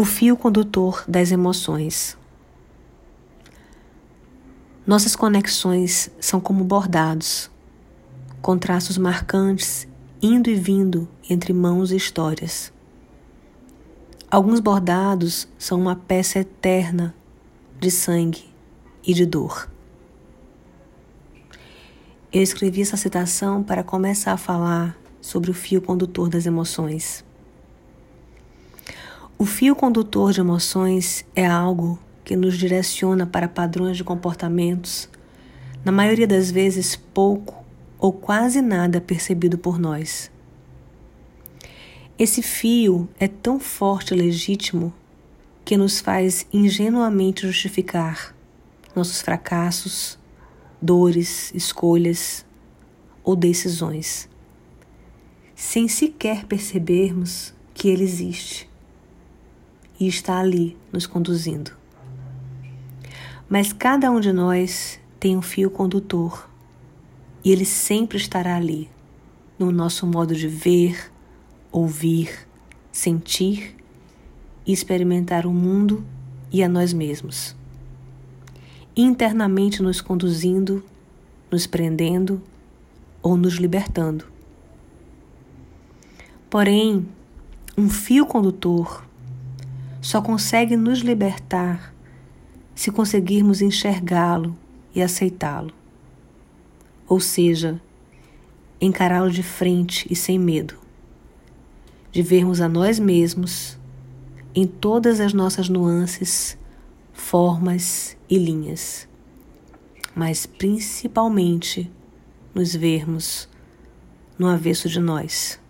O fio condutor das emoções. Nossas conexões são como bordados, com traços marcantes indo e vindo entre mãos e histórias. Alguns bordados são uma peça eterna de sangue e de dor. Eu escrevi essa citação para começar a falar sobre o fio condutor das emoções. O fio condutor de emoções é algo que nos direciona para padrões de comportamentos, na maioria das vezes pouco ou quase nada percebido por nós. Esse fio é tão forte e legítimo que nos faz ingenuamente justificar nossos fracassos, dores, escolhas ou decisões, sem sequer percebermos que ele existe e está ali nos conduzindo. Mas cada um de nós tem um fio condutor e ele sempre estará ali, no nosso modo de ver, ouvir, sentir e experimentar o mundo e a nós mesmos. Internamente nos conduzindo, nos prendendo ou nos libertando. Porém, um fio condutor só consegue nos libertar se conseguirmos enxergá-lo e aceitá-lo. Ou seja, encará-lo de frente e sem medo, de vermos a nós mesmos em todas as nossas nuances, formas e linhas, mas principalmente nos vermos no avesso de nós.